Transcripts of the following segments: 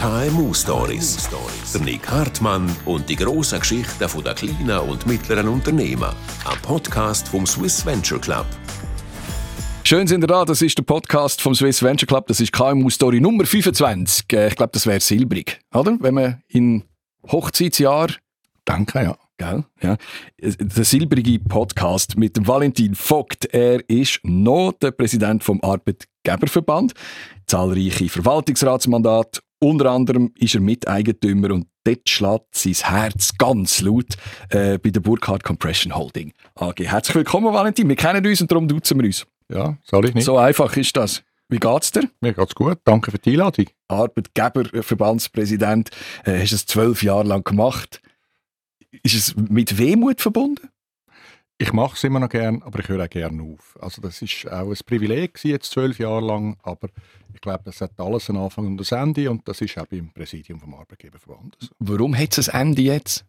KMU Stories. Der Nick Hartmann und die grossen Geschichten der kleinen und mittleren Unternehmen. Ein Podcast vom Swiss Venture Club. Schön sind ihr da, das ist der Podcast vom Swiss Venture Club, das ist KMU Story Nummer 25. Äh, ich glaube, das wäre silbrig, oder? Wenn man in Hochzeitsjahr... Danke, ja. Gell? Ja. Der silbrige Podcast mit dem Valentin Vogt. Er ist noch der Präsident vom Arbeitgeberverband, zahlreiche Verwaltungsratsmandate. Unter anderem ist er Miteigentümer und dort schlägt sein Herz ganz laut äh, bei der Burkhardt Compression Holding AG. Herzlich willkommen, Valentin. Wir kennen uns und darum duzen wir uns. Ja, soll ich nicht. So einfach ist das. Wie geht's dir? Mir geht's gut. Danke für die Einladung. Arbeitgeberverbandspräsident, äh, hast es zwölf Jahre lang gemacht. Ist es mit Wehmut verbunden? Ich mache es immer noch gern, aber ich höre auch gerne auf. Also das ist auch ein Privileg jetzt zwölf Jahre lang, aber ich glaube, das hat alles einen Anfang und ein Ende und das ist auch beim Präsidium vom Arbeitgeberverband so. Warum hat es ein Ende jetzt?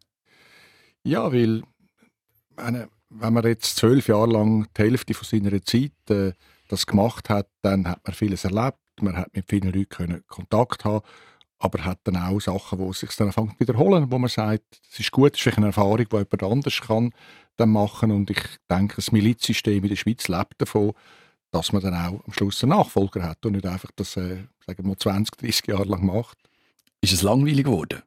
Ja, weil meine, wenn man jetzt zwölf Jahre lang die Hälfte von seiner Zeit äh, das gemacht hat, dann hat man vieles erlebt, man hat mit vielen Leuten können Kontakt haben aber hat dann auch Sachen, die sich dann anfangen wiederholen, wo man sagt, es ist gut, es ist eine Erfahrung, die jemand anders kann dann machen und ich denke, das Milizsystem in der Schweiz lebt davon, dass man dann auch am Schluss einen Nachfolger hat und nicht einfach das, äh, sagen wir 20, 30 Jahre lang macht. Ist es langweilig geworden?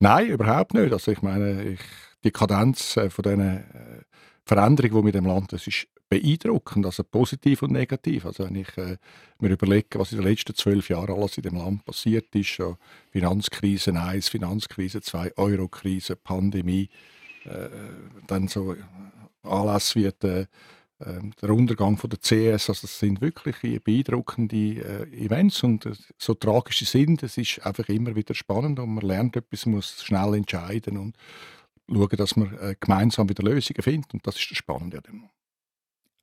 Nein, überhaupt nicht. Also ich meine, ich, die Kadenz äh, von diesen äh, Veränderungen, die mit dem Land, das ist beeindruckend, also positiv und negativ. Also wenn ich äh, mir überlege, was in den letzten zwölf Jahren alles in dem Land passiert ist, ja, Finanzkrise 1, Finanzkrise 2, Eurokrise, Pandemie, äh, dann so Anlässe wie der, äh, der Untergang von der CS, also das sind wirklich beeindruckende äh, Events und äh, so tragische sind, es ist einfach immer wieder spannend und man lernt etwas, muss schnell entscheiden und schauen, dass man äh, gemeinsam wieder Lösungen findet und das ist das Spannende an dem.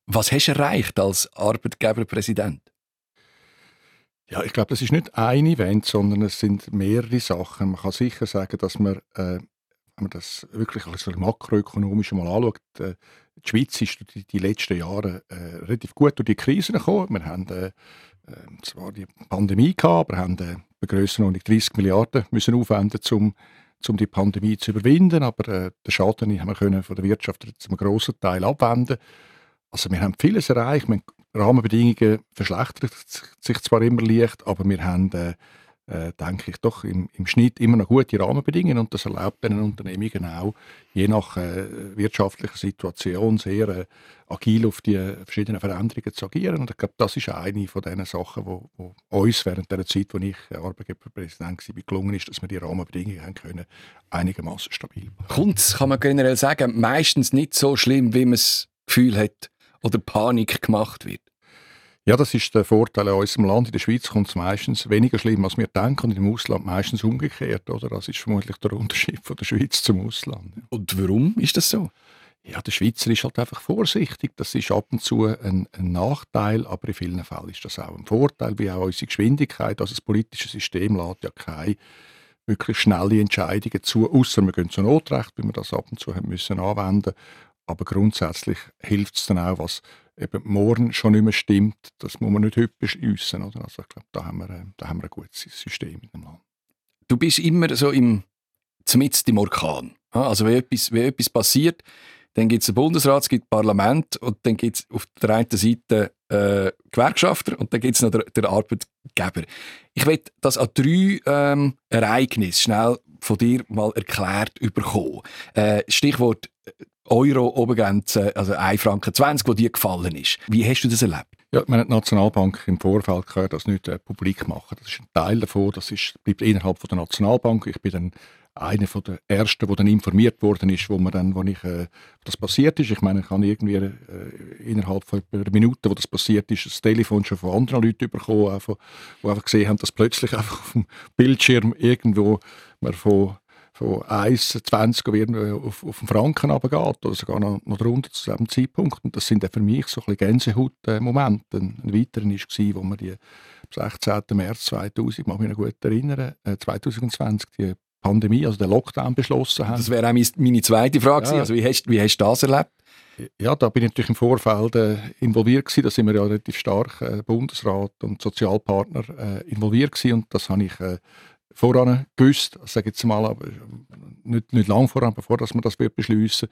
Was hast du erreicht als Arbeitgeberpräsident? Ja, ich glaube, das ist nicht ein Event, sondern es sind mehrere Sachen. Man kann sicher sagen, dass man, äh, wenn man das wirklich als makroökonomisch mal anschaut, äh, die Schweiz ist die, die letzten Jahre äh, relativ gut durch die Krise gekommen. Wir haben äh, ähm, zwar die Pandemie gehabt, aber haben äh, bei Grössenordnung 30 Milliarden müssen aufwenden, um um die Pandemie zu überwinden. Aber äh, den Schaden haben wir können von der Wirtschaft zu einem grossen Teil abwenden. Also wir haben vieles erreicht. Wir Rahmenbedingungen verschlechtern sich zwar immer leicht, aber wir haben, äh, äh, denke ich, doch im, im, Schnitt immer noch gute Rahmenbedingungen und das erlaubt den Unternehmungen auch, je nach äh, wirtschaftlicher Situation sehr äh, agil auf die verschiedenen Veränderungen zu agieren. Und ich glaube, das ist eine von den Sachen, wo, wo uns während der Zeit, wo ich Arbeitgeberpräsident war, gelungen ist, dass wir die Rahmenbedingungen haben können, einigermaßen stabil. Kommt kann man generell sagen, meistens nicht so schlimm, wie man das Gefühl hat, oder Panik gemacht wird? Ja, das ist der Vorteil in unserem Land. In der Schweiz kommt es meistens weniger schlimm, als wir denken, und im Ausland meistens umgekehrt. Oder? Das ist vermutlich der Unterschied von der Schweiz zum Ausland. Und warum ist das so? Ja, der Schweizer ist halt einfach vorsichtig. Das ist ab und zu ein, ein, Nachteil, aber in vielen Fällen ist das auch ein Vorteil, wie auch unsere Geschwindigkeit. Also das politische System lässt ja keine wirklich schnelle Entscheidungen zu, außer wir gehen zu Notrecht, wie wir das ab und zu haben müssen anwenden. Aber grundsätzlich hilft es dann auch, was eben morgen schon nicht mehr stimmt. Das muss man nicht heute beschliessen. Also ich glaube, da haben, wir, äh, da haben wir ein gutes System in dem Land. Du bist immer so im, zumindest im Orkan. Also wenn etwas, wenn etwas passiert, dann gibt es den Bundesrat, es gibt Parlament und dann gibt es auf der einen Seite äh, Gewerkschafter und dann gibt es noch den, den, Arbeitgeber. Ich will das an drei ähm, Ereignisse schnell von dir mal erklärt bekommen. Äh, Stichwort Euro-Obergrenze, also 1,20 Franken, 20, wo dir gefallen ist. Wie hast du das erlebt? Ja, meine Nationalbank im Vorfeld kann das nicht äh, publik machen. Das ist ein Teil davon, das ist, bleibt innerhalb von der Nationalbank. Ich bin dann einer von der ersten, der dann informiert worden ist, wo man dann, wo ich, äh, das passiert ist. Ich meine, ich habe irgendwie äh, innerhalb von einer Minute, wo das passiert ist, das Telefon schon von anderen Leuten bekommen, die einfach gesehen haben, dass plötzlich einfach auf dem Bildschirm irgendwo man von von 1,20 auf, auf den Franken runtergeht oder sogar noch, noch drunter zu diesem Zeitpunkt. Und das sind für mich so ein Gänsehaut-Momente. Ein, weiterer war, wo wir die am 16. März 2000, ich mag mich noch gut erinnern, äh, 2020, die Pandemie, also den Lockdown beschlossen haben. Das wäre auch meine zweite Frage. Ja. Also wie hast, wie hast du das erlebt? Ja, da bin ich natürlich im Vorfeld äh, involviert gewesen. Da sind wir ja relativ stark, äh, Bundesrat und Sozialpartner äh, involviert gewesen. Und das habe ich äh, voran gewusst, sage jetzt mal, aber nicht, nicht lang voran, bevor dass wir das beschließen.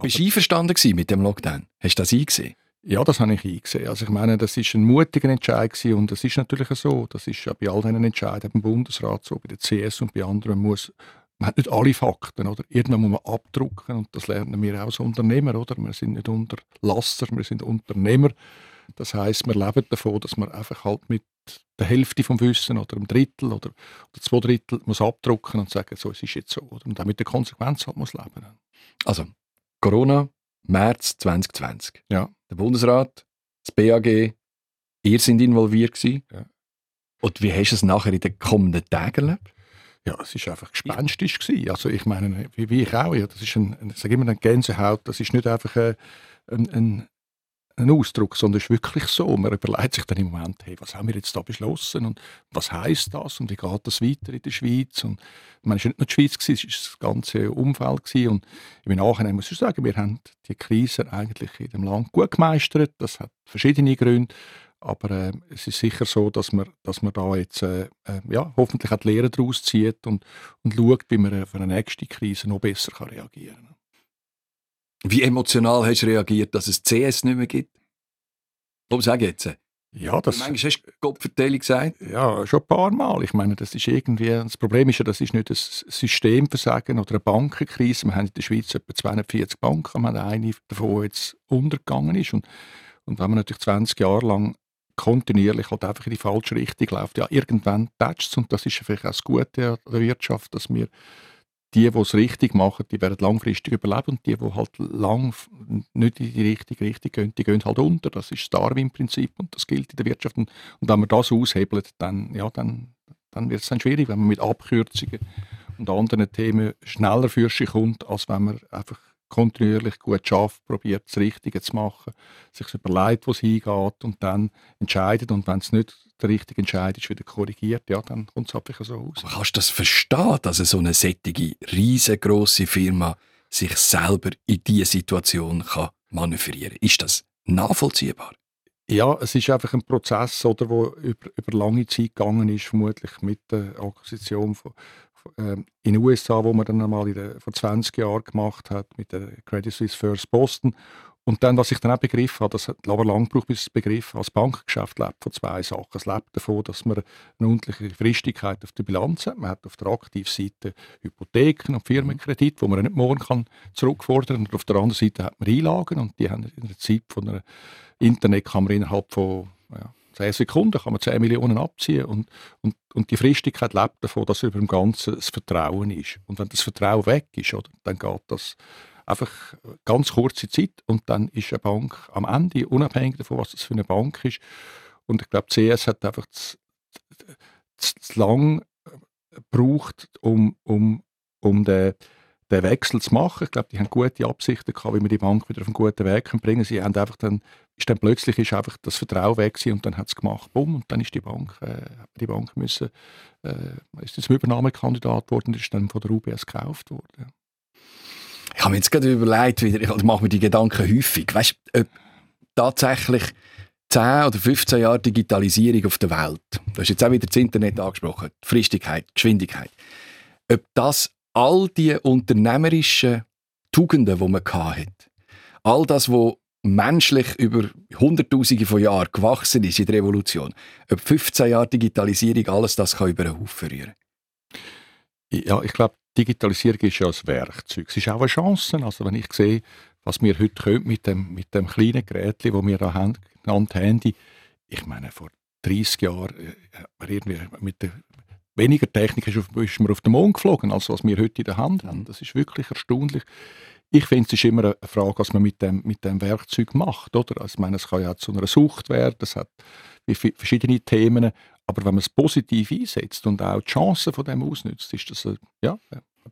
Bist du einverstanden mit dem Lockdown? Hast du das eingesehen? Ja, das habe ich eingesehen. Also ich meine, das ist ein mutiger Entscheid gewesen und das ist natürlich so. Das ist ja bei all diesen Entscheiden beim Bundesrat so, bei der CS und bei anderen muss man hat nicht alle Fakten, oder? Irgendwann muss man abdrucken und das lernen wir auch als Unternehmer, oder? Wir sind nicht Unterlasser, wir sind Unternehmer. Das heißt, wir leben davon, dass man einfach halt mit der Hälfte vom Wissen oder einem Drittel oder, oder zwei Drittel muss abdrucken und sagen, so, es ist jetzt so. Oder? Und auch mit der Konsequenz halt muss leben. Also, Corona, März 2020. Ja. Der Bundesrat, das BAG, ihr sind involviert gewesen. Ja. Und wie hast du es nachher in den kommenden Tagen erlebt? Ja, es war einfach gespenstisch gewesen. Also ich meine, wie, wie ich auch, ja, das ist ein, ich sage immer eine Gänsehaut, das ist nicht einfach ein, ein, ein Ausdruck, sondern es ist wirklich so. Man überlegt sich dann im Moment, hey, was haben wir jetzt da beschlossen und was heißt das und wie geht das weiter in der Schweiz? Und es war nicht nur die Schweiz, es war das ganze Umfeld gewesen. und im Nachhinein muss ich sagen, wir haben die Krise eigentlich in dem Land gut gemeistert. Das hat verschiedene Gründe, aber äh, es ist sicher so, dass man, dass man da jetzt äh, äh ja, hoffentlich auch die Lehre daraus zieht und, und schaut, wie man äh, für eine nächste Krise noch besser kann reagieren kann. Wie emotional hast du reagiert, dass es CS nicht mehr gibt? Komm, sag jetzt. Ja, das, Manchmal hast du Kopfverteilung gesagt. Ja, schon ein paar Mal. Ich meine, das ist irgendwie, das Problem ist ja, das ist nicht ein Systemversagen oder eine Bankenkrise. Wir haben in der Schweiz etwa 240 Banken, wir haben eine davon, die jetzt untergegangen ist. Und, und wenn man natürlich 20 Jahre lang kontinuierlich halt einfach in die falsche Richtung läuft, ja, irgendwann tätscht es. Und das ist vielleicht auch das Gute an der Wirtschaft, dass wir die, die es richtig machen, die werden langfristig überleben und die, die halt lang nicht in die richtige Richtung gehen, die gehen halt unter. Das ist das Darwin-Prinzip und das gilt in der Wirtschaft. Und, wenn man das aushebelt, dann, ja, dann, dann wird es dann schwierig, wenn man mit Abkürzungen und anderen Themen schneller für sich kommt, als wenn man einfach kontinuierlich gut schafft, probiert das Richtige zu machen, sich überlegt, wo es hingeht und dann entscheidet und wenn es nicht der richtige Entscheid ist, wieder korrigiert, ja, dann kommt es einfach so aus. Aber kannst du das verstehen, dass so eine sättige, riesengroße Firma sich selber in diese Situation kann manövrieren Ist das nachvollziehbar? Ja, es ist einfach ein Prozess, oder, wo über, über lange Zeit gegangen ist, vermutlich mit der Akquisition von, in den USA, wo man dann einmal in der, vor 20 Jahren gemacht hat, mit der Credit Suisse First Boston. Und dann, was ich dann auch begriffen habe, das hat aber lang gebraucht, bis ich begriffen Als Bankgeschäft lebt von zwei Sachen. Es lebt davon, dass man eine undliche Fristigkeit auf der Bilanz hat. Man hat auf der Aktivseite Hypotheken und Firmenkredite, wo man nicht morgen kann zurückfordern kann. Und auf der anderen Seite hat man Einlagen und die haben in der Zeit von einer Internetkamera innerhalb von ja, 10 Sekunden kann man 10 Millionen abziehen und, und, und die Fristigkeit lebt davon, dass über dem Ganzen das Vertrauen ist. Und wenn das Vertrauen weg ist, oder, dann geht das einfach ganz kurze Zeit und dann ist eine Bank am Ende, unabhängig davon, was das für eine Bank ist. Und ich glaube, CS hat einfach zu, zu, zu lang gebraucht, um, um, um den den Wechsel zu machen. Ich glaube, die haben gute Absichten gehabt, wie man die Bank wieder auf einen guten Weg bringen können. Sie haben einfach dann, ist dann plötzlich ist einfach das Vertrauen weg und dann hat es gemacht, bumm, und dann ist die Bank, äh, die Bank müssen, äh, ist zum Übernahmekandidat geworden und ist dann von der UBS gekauft worden. Ich habe mir jetzt gerade überlegt, wieder, ich mache mir die Gedanken häufig, weißt du, tatsächlich 10 oder 15 Jahre Digitalisierung auf der Welt, du hast jetzt auch wieder das Internet angesprochen, die Fristigkeit, Geschwindigkeit, ob das all die unternehmerischen Tugenden, die man hatte, all das, was menschlich über Hunderttausende von Jahren gewachsen ist in der Revolution, ob 15 Jahre Digitalisierung alles das kann über den Haufen rühren Ja, ich glaube, Digitalisierung ist ja ein Werkzeug. Es ist auch eine Chance. Also wenn ich sehe, was wir heute können mit dem, mit dem kleinen Gerät, das wir da haben, genannt Handy, ich meine, vor 30 Jahren äh, man irgendwie mit der weniger Technik ist, ist man auf den Mond geflogen, als was wir heute in der Hand haben. Das ist wirklich erstaunlich. Ich finde, es ist immer eine Frage, was man mit dem, mit dem Werkzeug macht. Oder? Also, ich meine, es kann ja zu einer Sucht werden, es hat verschiedene Themen, aber wenn man es positiv einsetzt und auch die Chancen von dem ausnutzt, ist das, äh, ja,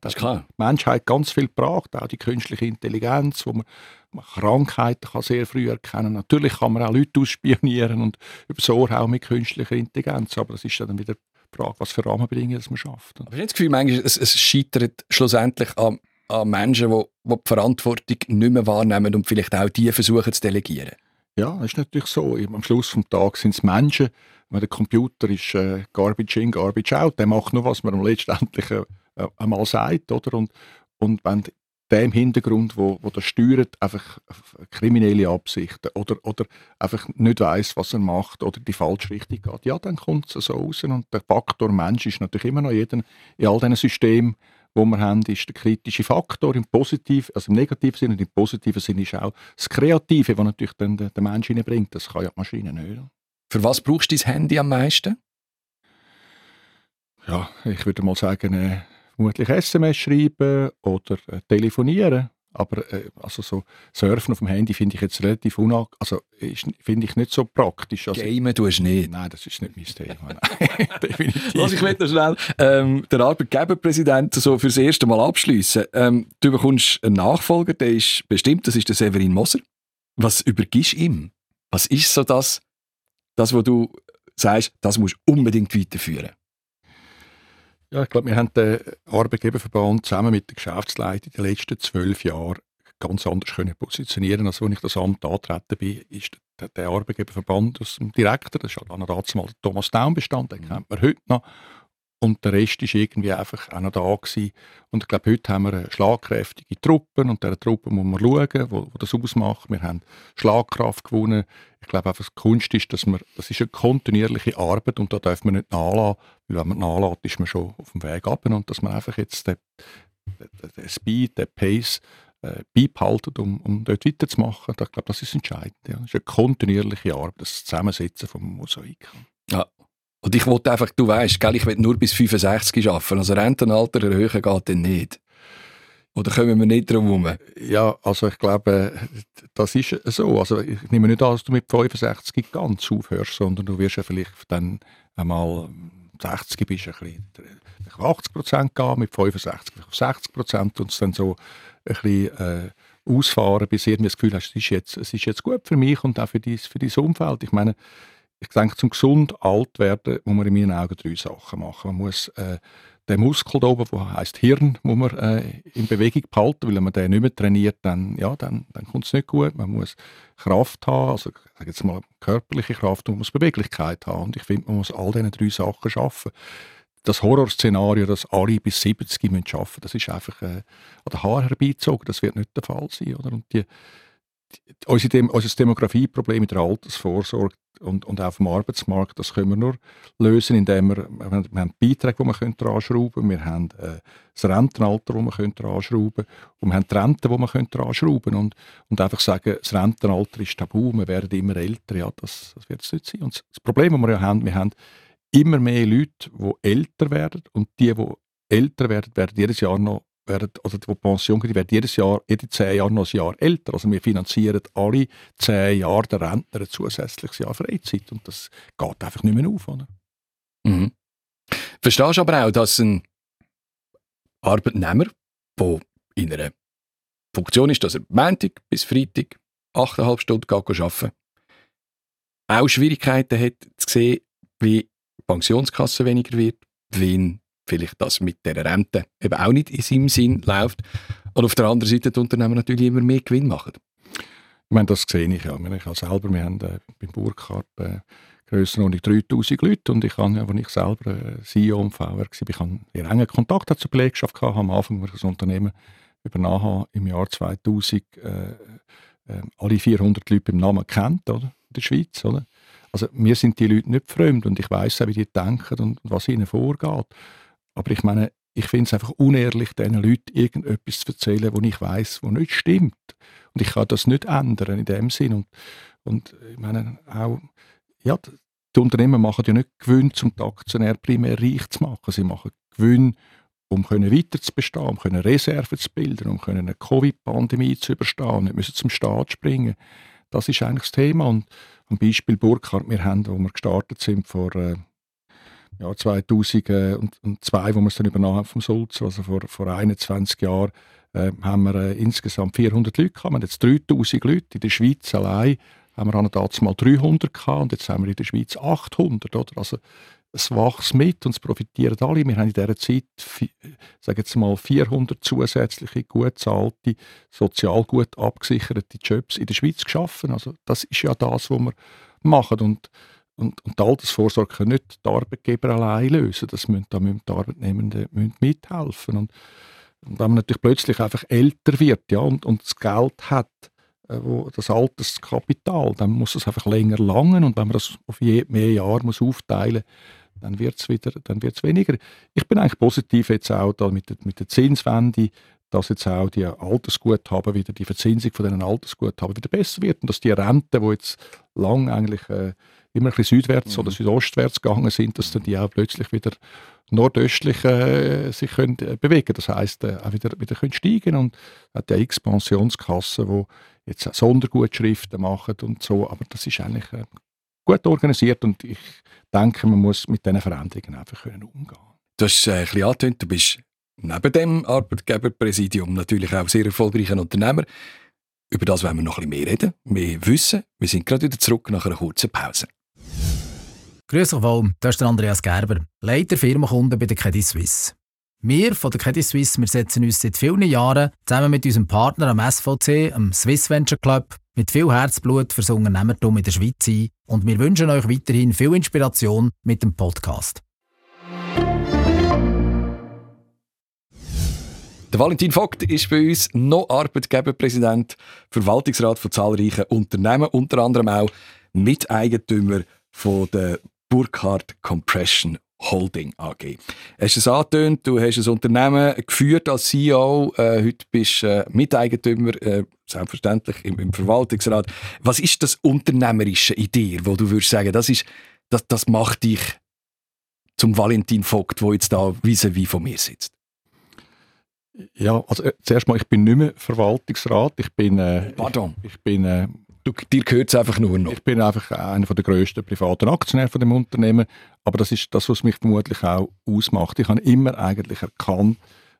das ist klar. Die Menschheit ganz viel gebracht, auch die künstliche Intelligenz, wo man, man Krankheiten kann sehr früh erkennen Natürlich kann man auch Leute ausspionieren und übers Ohr auch mit künstlicher Intelligenz, aber das ist dann wieder Frage, was für Rahmenbedingungen man schafft. Aber ich habe das Gefühl, manchmal, es, es scheitert schlussendlich an, an Menschen, die, die die Verantwortung nicht mehr wahrnehmen und vielleicht auch die versuchen zu delegieren. Ja, das ist natürlich so. Am Schluss des Tages sind es Menschen. Der Computer ist äh, Garbage in, Garbage out. Der macht nur, was man letztendlich äh, einmal sagt. Oder? Und, und wenn der im Hintergrund, wo, wo das steuert, einfach kriminelle Absichten oder, oder einfach nicht weiß, was er macht oder die falsche Richtung geht, ja, dann kommt es so raus. Und der Faktor Mensch ist natürlich immer noch jeden, in all diesen Systemen, wo wir haben, ist der kritische Faktor im positiven, also im negativen Sinne und im positiven Sinne ist auch das Kreative, was natürlich dann der, der Mensch bringt. Das kann ja die Maschine nicht. Für was brauchst du dein Handy am meisten? Ja, ich würde mal sagen, äh, vermutlich SMS schreiben oder äh, telefonieren. Aber äh, also so Surfen auf dem Handy finde ich jetzt relativ unang also finde ich nicht so praktisch. Also, Gamen tust du nicht? Nein, das ist nicht mein Thema. Definitiv. Also ich möchte schnell ähm, den Arbeitgeberpräsidenten so fürs erste Mal abschließen. Ähm, du bekommst einen Nachfolger, der ist bestimmt, das ist der Severin Moser. Was übergibst du ihm? Was ist so das, das, wo du sagst, das musst du unbedingt weiterführen? Ja, ich glaube, wir haben den Arbeitgeberverband zusammen mit der Geschäftsleitung in den letzten zwölf Jahren ganz anders können positionieren. Als als ich das Amt antreten bin, ist der, der Arbeitgeberverband aus dem Direktor, das war damals Thomas Daum bestand, den kennt man heute noch, und der Rest ist irgendwie einfach auch noch da gewesen. Und ich glaube, heute haben wir schlagkräftige Truppen und dieser Truppen muss man schauen, wo, wo das ausmacht. Wir haben Schlagkraft gewonnen. Ich glaube einfach, die Kunst ist, dass man, das ist eine kontinuierliche Arbeit und da darf man nicht nachlassen, weil wenn man nachlässt, ist man schon auf dem Weg ab und dass man einfach jetzt den, den, den Speed, den Pace äh, beibehalten, um, um dort weiterzumachen. Ich glaube, das ist entscheidend. Ja. Das ist eine kontinuierliche Arbeit, das Zusammensetzen vom Mosaik. Und ich wollte einfach, du weißt, gell, ich will nur bis 65 arbeiten. Also Rentenalter erhöhen geht dann nicht. Oder kommen wir nicht drum herum? Ja, also ich glaube, das ist so. Also ich nehme nicht an, dass du mit 65 ganz aufhörst, sondern du wirst ja vielleicht dann einmal 60 bist, ein bisschen auf 80 Prozent gehen, mit 65 auf 60 Prozent und es dann so ein bisschen äh, ausfahren, bis irgendwie das Gefühl hast, es ist, jetzt, es ist jetzt gut für mich und auch für dein, für dein Umfeld. Ich meine, ich denke, zum gesund alt werden muss man in meinen Augen drei Sachen machen. Man muss äh, den Muskel da oben, der heißt Hirn, muss man äh, in Bewegung behalten, weil wenn man den nicht mehr trainiert, dann, ja, dann, dann kommt es nicht gut. Man muss Kraft haben, also sage jetzt mal körperliche Kraft und man muss Beweglichkeit haben. Und ich finde, man muss all diese drei Sachen schaffen. Das Horrorszenario, dass alle bis 70 arbeiten müssen, das ist einfach äh, an der Haar herbeizogen. Das wird nicht der Fall sein. Oder? Und die, unser, Dem unser Demografieproblem in der Altersvorsorge und, und auf dem Arbeitsmarkt, das können wir nur lösen, indem wir, wir haben, Beiträge, die wir dran schrauben können, wir haben äh, das Rentenalter, das wir dran schrauben können. Und wir haben die Rente, die wir dran schrauben können. Und, und einfach sagen, das Rentenalter ist tabu, wir werden immer älter, ja, das, das wird es nicht sein. Und das Problem, das wir ja haben, wir haben immer mehr Leute, die älter werden. Und die, die älter werden, werden jedes Jahr noch werden, oder die Pension kriegen, werden jedes Jahr, jede zehn Jahre noch ein Jahr älter. Also wir finanzieren alle zehn Jahre der Rentner ein zusätzliches Jahr Freizeit und das geht einfach nicht mehr auf. Oder? Mhm. Verstehst du aber auch, dass ein Arbeitnehmer, der in einer Funktion ist, dass er Montag bis Freitag 8,5 Stunden arbeiten auch Schwierigkeiten hat zu sehen, wie die Pensionskasse weniger wird, wenn vielleicht das mit der Rente eben auch nicht in seinem Sinn läuft. Und auf der anderen Seite die Unternehmen natürlich immer mehr Gewinn machen. Ich meine, das sehe ich ja. Ich habe selber, wir haben äh, beim Burkhardt äh, Grössenordnung 3000 Leute und ich habe, als ich selber äh, CEO und VR war, ich habe einen engen Kontakt zur Belegschaft gehabt, am Anfang, als ich das Unternehmen übernommen habe, im Jahr 2000 äh, äh, alle 400 Leute beim Namen kennt, oder? in der Schweiz. Oder? Also mir sind die Leute nicht fremd und ich weiß auch, wie die denken und was ihnen vorgeht. Aber ich meine, ich finde es einfach unehrlich, diesen Leuten irgendetwas zu erzählen, wo ich weiß, wo nicht stimmt. Und ich kann das nicht ändern in dem Sinn. Und, und ich meine auch, ja, die Unternehmen machen ja nicht Gewinn, um die Aktionär primär reich zu machen. Sie machen Gewinn, um können weiter zu bestehen, um können Reserven zu bilden, um können eine Covid-Pandemie zu überstehen, nicht müssen zum Staat springen. Das ist eigentlich das Thema. Und am Beispiel Burkhardt, wir haben, wo wir gestartet sind vor äh, ja, 2002, wo wir es dann übernommen haben vom Sulz, also vor, vor 21 Jahren, äh, haben wir äh, insgesamt 400 Leute gehabt. Wir haben jetzt 3000 Leute. In der Schweiz allein haben wir damals mal 300 gehabt und jetzt haben wir in der Schweiz 800. Oder? Also es wächst mit und es profitieren alle. Wir haben in dieser Zeit, sage jetzt mal, 400 zusätzliche, gut zahlte, sozial gut abgesicherte Jobs in der Schweiz geschaffen. Also das ist ja das, was wir machen. Und, und, und die Altersvorsorge kann nicht die Arbeitgeber allein lösen. Das müssen, da müssen die Arbeitnehmenden müssen mithelfen. Und, und wenn man natürlich plötzlich einfach älter wird ja, und, und das Geld hat, äh, wo das Alterskapital, dann muss es einfach länger langen und wenn man das auf je, mehr Jahre muss aufteilen dann wird es wieder dann wird's weniger. Ich bin eigentlich positiv jetzt auch da mit, der, mit der Zinswende, dass jetzt auch die Altersguthaben wieder, die Verzinsung von diesen Altersguthaben wieder besser wird und dass die Renten, die jetzt lang eigentlich äh, immer ein bisschen südwärts mhm. oder südostwärts gegangen sind, dass dann die auch plötzlich wieder nordöstlich äh, sich können, äh, bewegen Das heißt äh, auch wieder, wieder können steigen und hat ja x Pensionskassen, die jetzt Sondergutschriften machen und so, aber das ist eigentlich äh, gut organisiert und ich denke, man muss mit diesen Veränderungen einfach können umgehen Du hast äh, ein bisschen angetönt, du bist neben dem Arbeitgeberpräsidium natürlich auch sehr erfolgreicher Unternehmer. Über das wollen wir noch ein bisschen mehr reden, mehr wissen. Wir sind gerade wieder zurück nach einer kurzen Pause. Grüß euch wohl, das ist der Andreas Gerber, Leiter Firmenkunden bei der Credit Suisse. Wir von der Credit Suisse wir setzen uns seit vielen Jahren zusammen mit unserem Partner am SVC, am Swiss Venture Club, mit viel Herzblut fürs Unternehmertum in der Schweiz ein und wir wünschen euch weiterhin viel Inspiration mit dem Podcast. Der Valentin Vogt ist bei uns noch Arbeitgeberpräsident, Verwaltungsrat von zahlreichen Unternehmen, unter anderem auch Miteigentümer von der Burkhardt Compression Holding AG. Hast es angetönt, du hast ein Unternehmen geführt als CEO, äh, heute bist du äh, Miteigentümer, äh, selbstverständlich im, im, Verwaltungsrat. Was ist das unternehmerische Idee, wo du würdest sagen, das, ist, das, das macht dich zum Valentin Vogt, der jetzt da vis-à-vis -vis von mir sitzt? Ja, also äh, zuerst mal, ich bin nicht mehr Verwaltungsrat, ich bin, äh, Pardon. Ich, ich bin äh, Du, dir gehört es einfach nur noch. Ich bin einfach einer der grössten privaten Aktionäre von dem Unternehmen, aber das ist das, was mich vermutlich auch ausmacht. Ich habe immer eigentlich erkannt,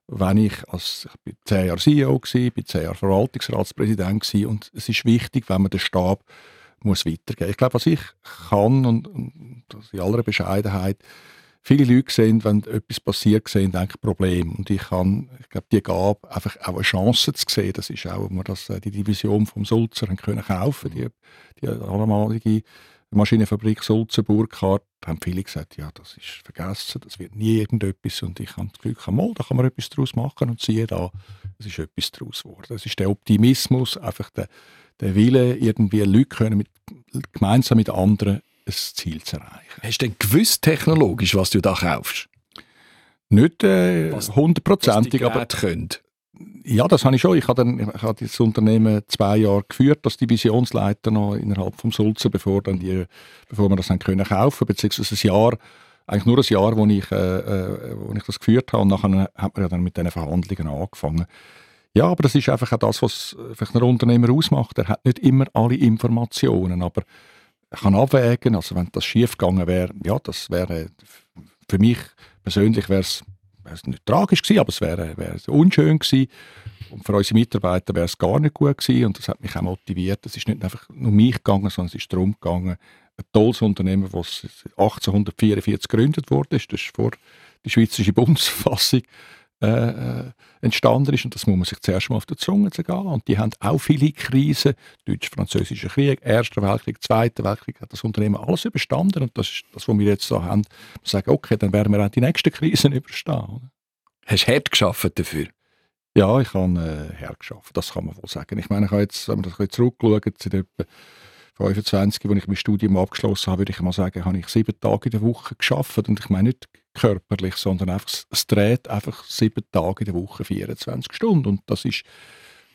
wenn ich als ich bin zehn Jahre CEO war, bin zehn Jahre Verwaltungsratspräsident war und es ist wichtig, wenn man den Stab muss weitergeben. Ich glaube, was ich kann und, und in aller Bescheidenheit viele Leute sehen, wenn etwas passiert, sehen eigentlich Probleme. Und ich kann, ich glaube, die Gabe, einfach auch eine Chance zu sehen, das ist auch, wo wir das, äh, die Division vom Sulzer können kaufen, die, die allemalige Maschinenfabrik Sulzer Burkhardt, haben viele gesagt, ja, das ist vergessen, das wird nie irgendetwas. Und ich habe das Glück, mal, da kann man etwas daraus machen und siehe da, es ist etwas daraus geworden. Das ist der Optimismus, einfach der, der Wille, irgendwie Leute können mit, gemeinsam mit anderen ein Ziel zu erreichen. Hast du denn gewusst technologisch, was du da kaufst? Nicht äh, hundertprozentig, aber könnt. Ja, das habe ich schon. Ich habe, dann, ich habe das Unternehmen zwei Jahre geführt als Divisionsleiter noch innerhalb vom Sulzer, bevor, dann die, bevor wir das dann können kaufen beziehungsweise ein Jahr, eigentlich nur ein Jahr, wo ich, äh, äh, wo ich das geführt habe und nachher hat man ja dann mit diesen Verhandlungen angefangen. Ja, aber das ist einfach auch das, was vielleicht ein Unternehmer ausmacht. Er hat nicht immer alle Informationen, aber kann abwägen. Also wenn das schief gegangen wäre, ja, das wäre für mich persönlich wäre es nicht tragisch gewesen, aber es wäre, wäre unschön gewesen. Und für unsere Mitarbeiter wäre es gar nicht gut gewesen und das hat mich auch motiviert. Es ist nicht einfach nur mich gegangen, sondern es ist darum gegangen, ein tolles Unternehmen, das 1844 gegründet wurde, das ist vor der Schweizerische Bundesverfassung äh, äh, entstanden ist. Und das muss man sich zuerst mal auf die Zunge gehen. Und die haben auch viele Krisen. Deutsch-Französischer Krieg, Erster Weltkrieg, Zweiter Weltkrieg, hat das Unternehmen alles überstanden. Und das ist das, was wir jetzt so haben. Wir sagen, okay, dann werden wir auch die nächsten Krisen überstehen. Hast du hart geschafft dafür? Ja, ich habe äh, hart geschafft, das kann man wohl sagen. Ich meine, ich habe jetzt, wenn man das zurückschaut, etwa 25, als ich mein Studium abgeschlossen habe, würde ich mal sagen, habe ich sieben Tage in der Woche geschafft. Und ich meine nicht körperlich, sondern einfach, es dreht einfach sieben Tage in der Woche 24 Stunden. Und das ist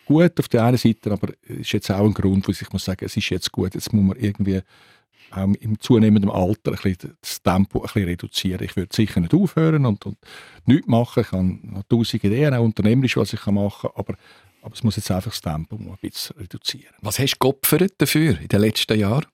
gut auf der einen Seite, aber es ist jetzt auch ein Grund, wo ich muss sagen, es ist jetzt gut, jetzt muss man irgendwie auch im zunehmenden Alter ein bisschen das Tempo ein bisschen reduzieren. Ich würde sicher nicht aufhören und, und nichts machen. Ich habe noch tausend Ideen, auch unternehmerisch, was ich machen kann, aber, aber es muss jetzt einfach das Tempo ein bisschen reduzieren. Was hast du geopfert dafür in den letzten Jahren?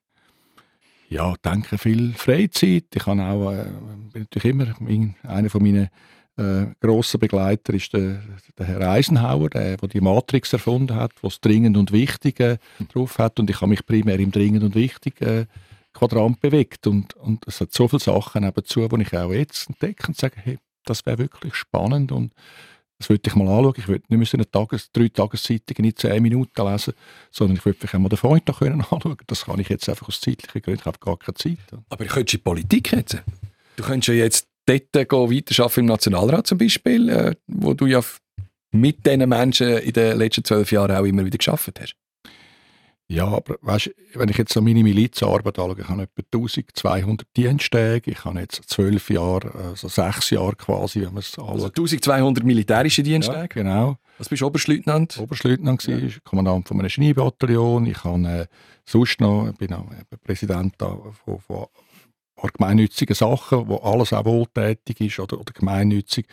ja, denke viel Freizeit. Ich habe auch, äh, bin natürlich immer, einer von meinen äh, grossen Begleiter ist der, der Herr Eisenhower, der, der die Matrix erfunden hat, was dringend und wichtig äh, drauf hat. Und ich habe mich primär im dringend und wichtig äh, Quadrant bewegt. Und, und es hat so viele Sachen nebenzu, die ich auch jetzt entdecke und sage, hey, das wäre wirklich spannend und das würde ich mal anschauen. Ich würde nicht eine Tages-, drei Tageszeitungen in zehn Minuten lesen, sondern ich würde vielleicht mal den Freund noch können anschauen. Das kann ich jetzt einfach aus zeitlichen Gründen. Ich habe gar keine Zeit. Aber ich könnte in Politik jetzt. Du könntest ja jetzt dort weiterarbeiten im Nationalrat zum Beispiel, äh, wo du ja mit diesen Menschen in den letzten zwölf Jahren auch immer wieder geschafft hast. Ja, aber weißt, wenn ich jetzt so meine Milizarbeit anschaue, ich habe etwa 1200 Diensttage, ich habe jetzt zwölf Jahre, also sechs Jahre quasi, wenn man es anschaut. Also 1200 militärische Diensttage? Ja, genau. Was bist du Oberstleutnant? Oberstleutnant ja. Kommandant von einem Schneebataillon. Ich habe äh, sonst noch, bin auch Präsident von, von gemeinnützigen Sachen, wo alles auch wohltätig ist oder, oder gemeinnützig.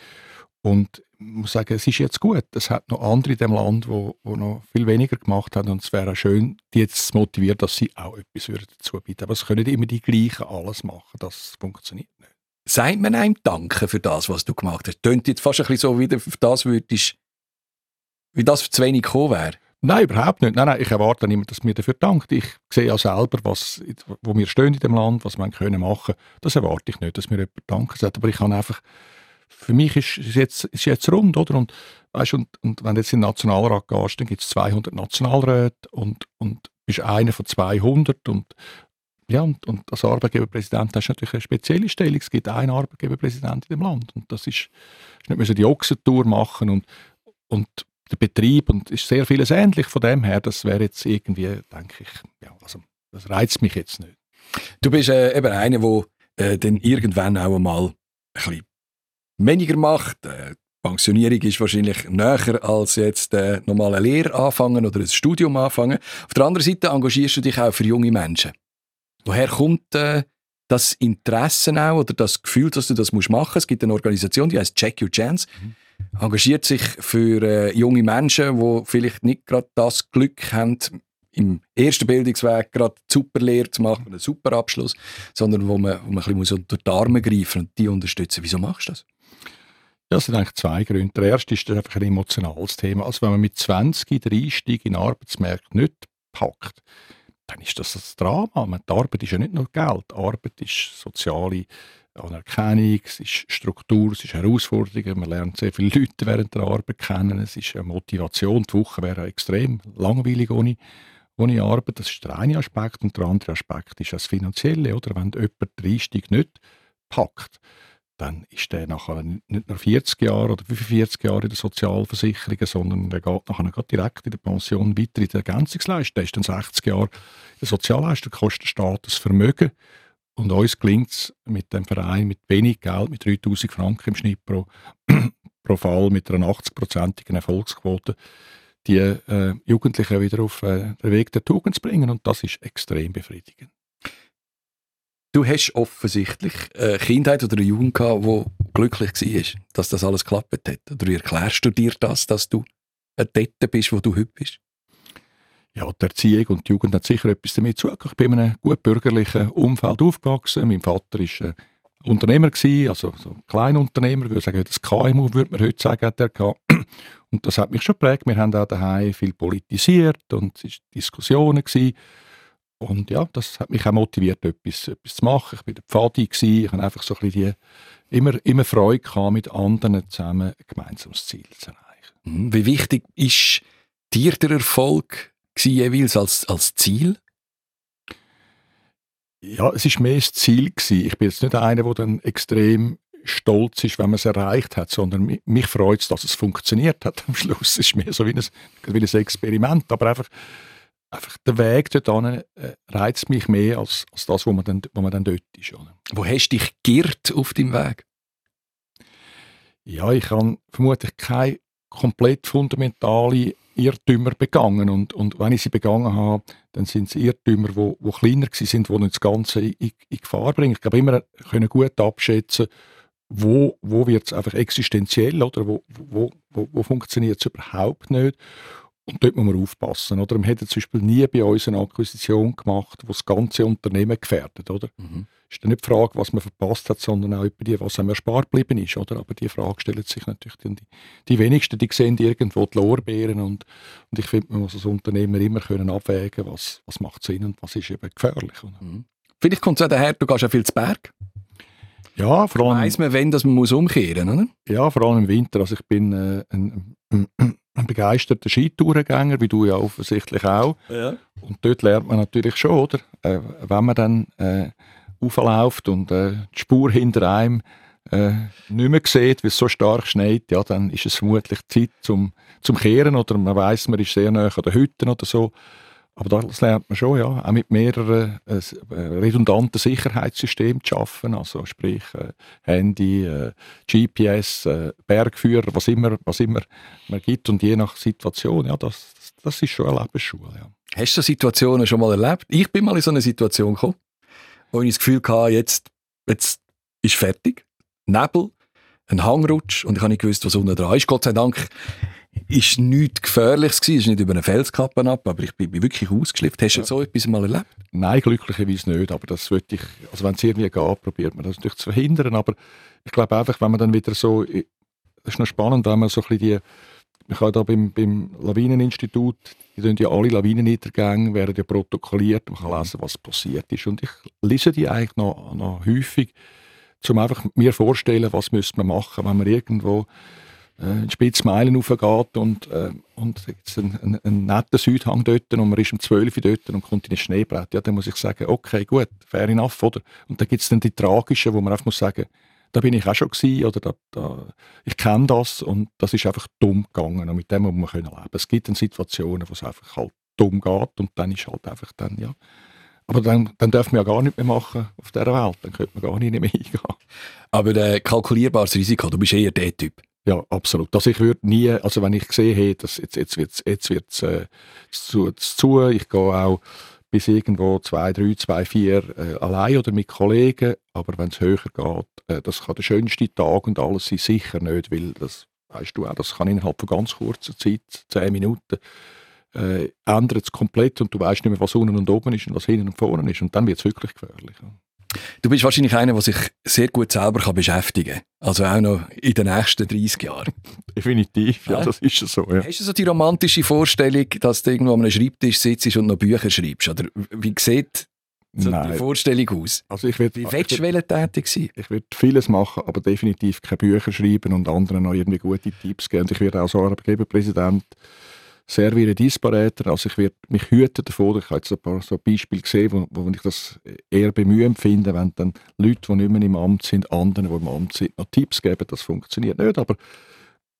Und muss sagen, es ist jetzt gut. Es hat noch andere in dem Land, wo, wo noch viel weniger gemacht haben. Und es wäre schön, die jetzt zu motivieren, dass sie auch etwas dazu bieten. Aber es können immer die gleichen alles machen. Das funktioniert nicht. Sagt man einem Danke für das, was du gemacht hast? Tönt jetzt fast ein bisschen so, wie das würdest, wie das zu wenig gekommen wäre? Nein, überhaupt nicht. Nein, nein, ich erwarte nicht, dass mir dafür dankt. Ich sehe ja selber, was, wo wir stehen in dem Land, was wir können machen. Das erwarte ich nicht, dass mir jemand danken sagt. Aber ich kann einfach für mich ist es jetzt, ist jetzt rund, oder? Und, weißt, und, und wenn du jetzt in den Nationalrat gehst, dann gibt es 200 Nationalräte und, und bist einer von 200 und ja, und, und als Arbeitgeberpräsident hast du natürlich eine spezielle Stellung. Es gibt einen Arbeitgeberpräsident in dem Land und das ist, ist nicht die Ochsentour machen und, und der Betrieb und ist sehr vieles ähnlich von dem her. Das wäre jetzt irgendwie, denke ich, ja, also das reizt mich jetzt nicht. Du bist äh, eben einer, der äh, dann irgendwann auch einmal ein bisschen weniger macht. Äh, Pensionierung ist wahrscheinlich näher als jetzt äh, nochmal eine Lehre anfangen oder ein Studium anfangen. Auf der anderen Seite engagierst du dich auch für junge Menschen. Woher kommt äh, das Interesse auch oder das Gefühl, dass du das machen musst? Es gibt eine Organisation, die heißt Check Your Chance. Mhm. Engagiert sich für äh, junge Menschen, die vielleicht nicht gerade das Glück haben, im ersten Bildungsweg gerade super Lehre zu machen, einen super Abschluss, sondern wo man, wo man ein bisschen unter die Arme greifen und die unterstützen. Wieso machst du das? Ja, es sind eigentlich zwei Gründe. Der erste ist einfach ein emotionales Thema. Also wenn man mit 20 den Einstieg in den Arbeitsmarkt nicht packt, dann ist das das Drama. Die Arbeit ist ja nicht nur Geld. Arbeit ist soziale Anerkennung, es ist Struktur, es ist Herausforderungen. Man lernt sehr viele Leute während der Arbeit kennen. Es ist eine Motivation. Die Woche wäre extrem langweilig ohne, ohne Arbeit. Das ist der eine Aspekt. Und der andere Aspekt ist das Finanzielle. Oder? Wenn jemand den Einstieg nicht packt, dann ist der nachher nicht nur 40 Jahre oder 45 Jahre in der Sozialversicherung, sondern der geht nachher direkt in der Pension weiter in der Ergänzungsleistung. Der ist dann 60 Jahre in der Sozialleistung, kostet Staat das Vermögen. Und uns gelingt es mit dem Verein mit wenig Geld, mit 3000 Franken im Schnitt pro, pro Fall, mit einer 80-prozentigen Erfolgsquote, die äh, Jugendlichen wieder auf äh, den Weg der Tugend zu bringen. Und das ist extrem befriedigend. Du hast offensichtlich eine Kindheit oder eine Jugend gehabt, die glücklich war, dass das alles geklappt hat. Oder wie erklärst du dir das, dass du dort bist, wo du heute bist? Ja, die Erziehung und die Jugend hat sicher etwas damit zu Ich bin in einem gut bürgerlichen Umfeld aufgewachsen. Mein Vater war äh, Unternehmer, also so ein Kleinunternehmer, ich würde sagen, das KMU würde man heute sagen, hat er gehabt. Und das hat mich schon geprägt. Wir haben auch daheim viel politisiert und es waren Diskussionen. Gewesen. Und ja, das hat mich auch motiviert, etwas, etwas zu machen. Ich war der Pfadi, ich hatte einfach so ein bisschen die, immer, immer Freude gehabt, mit anderen zusammen ein gemeinsames Ziel zu erreichen. Mhm. Wie wichtig ist dir der Erfolg jeweils als, als Ziel? Ja, es war mehr das Ziel gewesen. Ich bin jetzt nicht einer, der dann extrem stolz ist, wenn man es erreicht hat, sondern mich, mich freut es, dass es funktioniert hat am Schluss. Es ist mehr so wie ein, wie ein Experiment, aber einfach einfach der Weg dorthin äh, reizt mich mehr als, als das, wo man dann, wo man dann dort ist. Oder? Wo hast du dich geirrt auf deinem Weg? Ja, ich habe vermutlich keine komplett fundamentale Irrtümer begangen und, und wenn ich sie begangen habe, dann sind es Irrtümer, die wo, wo kleiner sind, die das Ganze in, in, in Gefahr bringen. Ich glaube, immer können gut abschätzen, wo, wo wird es einfach existenziell oder wo, wo, wo, wo funktioniert es überhaupt nicht und dort muss man aufpassen. Oder? Wir hätten zum Beispiel nie bei uns eine Akquisition gemacht, die das ganze Unternehmen gefährdet. Oder? Mhm. ist dann nicht die Frage, was man verpasst hat, sondern auch die, was einem erspart geblieben ist. Oder? Aber die Frage stellt sich natürlich die, die wenigsten, die sehen irgendwo die Lorbeeren und, und ich finde, man muss als Unternehmer immer können abwägen, was, was macht Sinn und was ist eben gefährlich. Mhm. Vielleicht kommt es auch daher, du gehst ja viel zu Berg. Ja, vor allem... Weiss man, wenn dass man muss umkehren muss, oder? Ja, vor allem im Winter. Also ich bin äh, ein, ein, begeisterter Skitourengänger, wie du ja offensichtlich auch. Ja. Und dort lernt man natürlich schon, oder? Äh, wenn man dann äh, aufläuft und äh, die Spur hinter einem äh, nicht mehr sieht, weil es so stark schneit, ja, dann ist es vermutlich Zeit zum, zum Kehren oder man weiß, man ist sehr nah an den Hütten oder so. Aber das lernt man schon, ja, auch mit mehreren äh, äh redundanten Sicherheitssystemen zu arbeiten, also sprich äh, Handy, äh, GPS, äh, Bergführer, was immer, was immer man gibt und je nach Situation, ja, das, das ist schon eine Lebensschule. Ja. Hast du Situationen schon mal erlebt? Ich bin mal in so eine Situation gekommen, wo ich das Gefühl hatte, jetzt, jetzt ist fertig, Nebel, ein Hangrutsch und ich habe nicht gewusst, was unten dran ist. Gott sei Dank ist nichts Gefährliches gewesen, es ist nicht über eine Felskappe ab, aber ich bin, wirklich ausgeschlifft. Hast du ja. so etwas mal erlebt? Nein, glücklicherweise nicht, aber das würde ich, also wenn es irgendwie geht, probiert man das natürlich zu verhindern, aber ich glaube einfach, wenn man dann wieder so, es ist noch spannend, wenn man so ein bisschen die, ich habe da beim, beim Lawineninstitut, die tun ja alle Lawinenniedergänge, werden ja protokolliert, man kann lesen, was passiert ist und ich lese die eigentlich noch, noch häufig, um einfach mir vorstellen, was müsste man machen, wenn man irgendwo äh, Spitzmeilen raufgeht und, äh, und es einen, einen, einen netten Südhang dort und man ist um 12 Uhr dort und kommt in ein Schneebrett, ja, dann muss ich sagen, okay, gut, fair enough, oder? Und dann gibt es dann die tragischen, wo man einfach muss sagen, da bin ich auch schon gewesen, oder da, da, ich kenne das und das ist einfach dumm gegangen und mit dem muss man können leben. Es gibt dann Situationen, wo es einfach halt dumm geht und dann ist halt einfach dann, ja, aber dann, dann dürfen wir ja gar nicht mehr machen auf dieser Welt. Dann könnte man gar nicht mehr hingehen. Aber äh, kalkulierbares Risiko, du bist eher der Typ. Ja, absolut. Also ich würde nie, also wenn ich sehe, hey, das, jetzt, jetzt wird es jetzt wird's, äh, zu, zu, ich gehe auch bis irgendwo zwei, drei, zwei, vier äh, allein oder mit Kollegen, aber wenn es höher geht, äh, das kann der schönste Tag und alles sein, sicher nicht, weil das, weißt du auch, das kann innerhalb von ganz kurzer Zeit, zehn Minuten, äh, ändert es komplett und du weißt nicht mehr, was unten und oben ist und was hinten und vorne ist und dann wird es wirklich gefährlich. Du bist wahrscheinlich einer, der sich sehr gut selber kann beschäftigen kann. Also auch noch in den nächsten 30 Jahren. Definitiv, ja, das ist so. Ja. Hast du so die romantische Vorstellung, dass du irgendwo an einem Schreibtisch sitzt und noch Bücher schreibst? Oder wie sieht so die Vorstellung aus? Also ich würd, wie willst du tätig sein? Ich würde vieles machen, aber definitiv keine Bücher schreiben und anderen noch irgendwie gute Tipps geben. Und ich werde auch so Arbeitgeberpräsident serviere Disparäter. Also ich werde mich hüten davor. Ich habe jetzt ein paar so Beispiele gesehen, wo, wo ich das eher bemühend finde, wenn dann Leute, die nicht mehr im Amt sind, anderen, die im Amt sind, noch Tipps geben. Das funktioniert nicht. Aber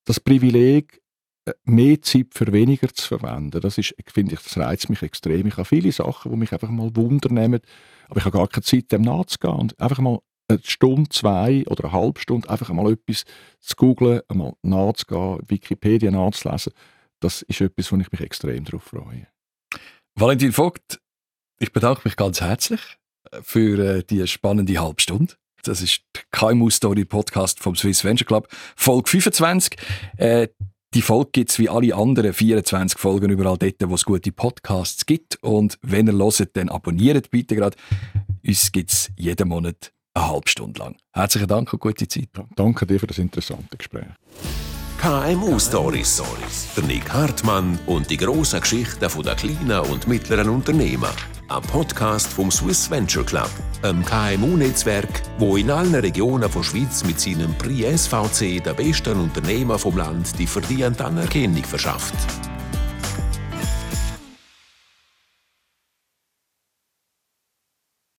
das Privileg, äh, mehr Zeit für weniger zu verwenden, das ist, finde ich, das reizt mich extrem. Ich habe viele Sachen, die mich einfach mal wundern nehmen, aber ich habe gar keine Zeit, dem nachzugehen und einfach mal eine Stunde, zwei oder eine halbe Stunde einfach mal etwas zu googlen, einmal nachzugehen, Wikipedia nachzulesen das ist etwas, wo ich mich extrem darauf freue. Valentin Vogt, ich bedanke mich ganz herzlich äh, für äh, die spannende Halbstunde. Das ist der KMU Story Podcast vom Swiss Venture Club, Folge 25. Äh, die Folge gibt es wie alle anderen 24 Folgen überall dort, wo es gute Podcasts gibt. Und wenn ihr hört, dann abonniert bitte gerade. Uns gibt es jeden Monat eine halbe Stunde lang. Herzlichen Dank und gute Zeit. Ja, danke dir für das interessante Gespräch. KMU Stories. Der Nick Hartmann und die grossen Geschichten der kleinen und mittleren Unternehmen. Ein Podcast vom Swiss Venture Club, einem KMU-Netzwerk, wo in allen Regionen der Schweiz mit seinem Prix SVC den besten Unternehmen vom Land die verdiente Anerkennung verschafft.